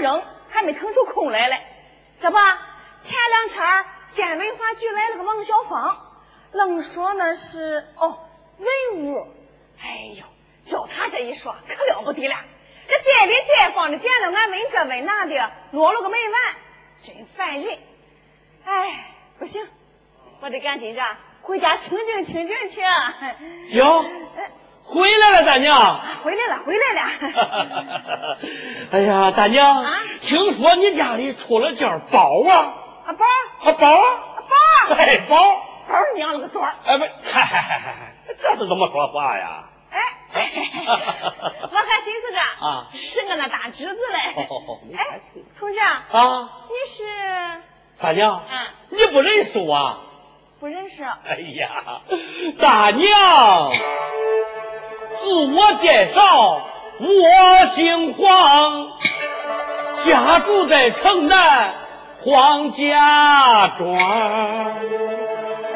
扔还没腾出空来嘞。这不前两天县文化局来了个王小芳愣说那是哦文物哎呦叫他这一说可了不得了。这街里街坊的见了俺们这问那的落了个没完真烦人。哎不行我得赶紧着回家清静清静去有。回来了，大娘。回来了，回来了。哎呀，大娘，啊听说你家里出了件宝啊？啊宝？啊宝？哎宝？宝娘了个儿！哎不，嗨嗨嗨嗨，这是怎么说话呀？哎，我还寻思着啊，是我那大侄子嘞。哎，同志啊，你是？大娘，嗯，你不认识我？不认识。哎呀，大娘，自我介绍，我姓黄，家住在城南黄家庄，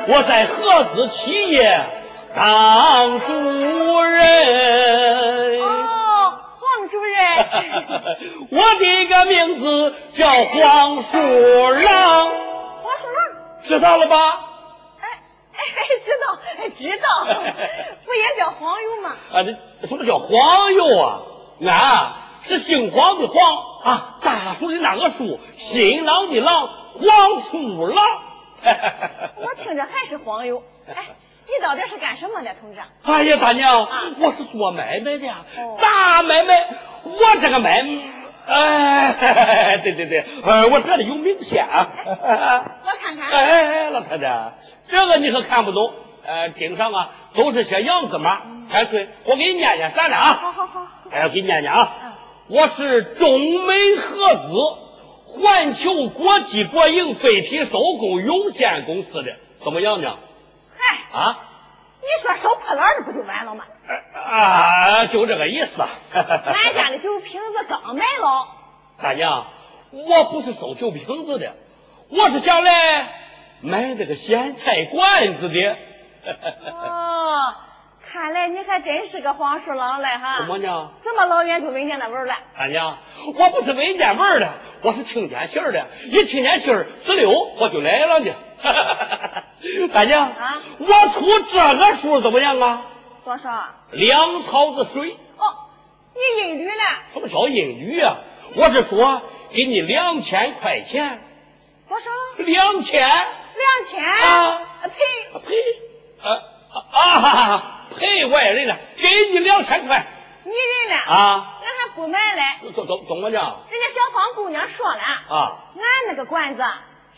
我在合资企业当主任。哦，黄主任。我的个名字叫黄鼠狼。黄鼠狼，知道了吧？哎，知道，知道，不也叫黄油吗？啊，这什么叫黄油啊？俺是姓黄的黄啊，大树的那个树，新郎的郎，黄鼠狼。我听着还是黄油。哎，你到底是干什么的，同志？哎呀，大娘，我是做买卖的，大买卖。我这个买卖，哎，对对对，呃，我这里有名片。我看看。哎哎，老太太。这个你可看不懂，呃，顶上啊都是些洋字码。哎，对，我给你念念算了啊。好好好。哎，我给你念念啊。我是中美合资环球国际国营废品收购有限公司的，怎么样呢？嗨啊，你说收破烂的不就完了吗？啊，就这个意思。俺家的酒瓶子刚卖了。大娘，我不是收酒瓶子的，我是想来。买这个咸菜罐子的。哦，看来你还真是个黄鼠狼嘞哈！怎么呢？这么老远就闻见那味儿了？大娘，我不是闻见味儿的，我是听见信儿的。一听见信儿，直溜我就来了呢。大娘，啊，我出这个数怎么样啊？多少？两槽子水。哦，你英语了？什么叫英语啊？我是说给你两千块钱。多少？两千。两千啊赔赔啊啊赔外人了，给你两千块，你认了啊？俺还不买嘞，怎怎怎么讲？人家小芳姑娘说了啊，俺那个罐子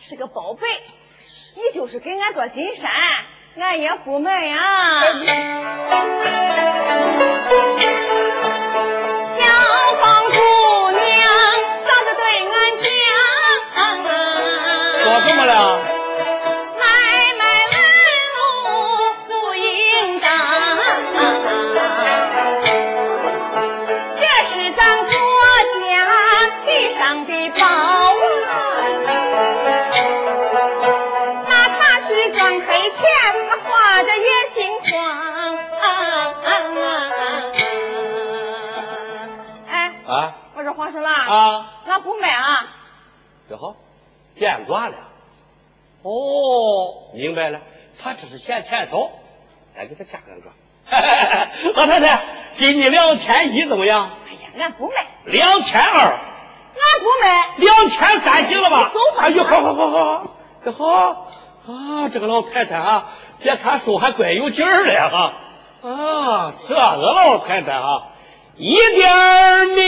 是个宝贝，你就是给俺做金山，俺也不卖呀。明白了，他只是嫌钱少，再给他加两个。老太太，给你两千一怎么样？哎呀，俺不卖。两千二。俺不卖。两千三行了吧？走吧。哎呦，好好好好，这好啊！这个老太太啊，别看瘦还怪有劲儿的哈。啊，这个老太太啊。一点面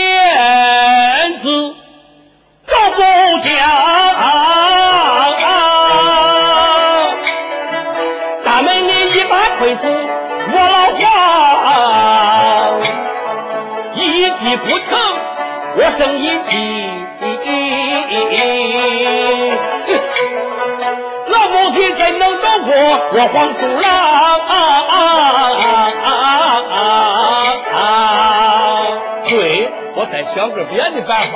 你不疼我生一计，老母亲怎能斗过我黄鼠狼？对，我再想个别的办法。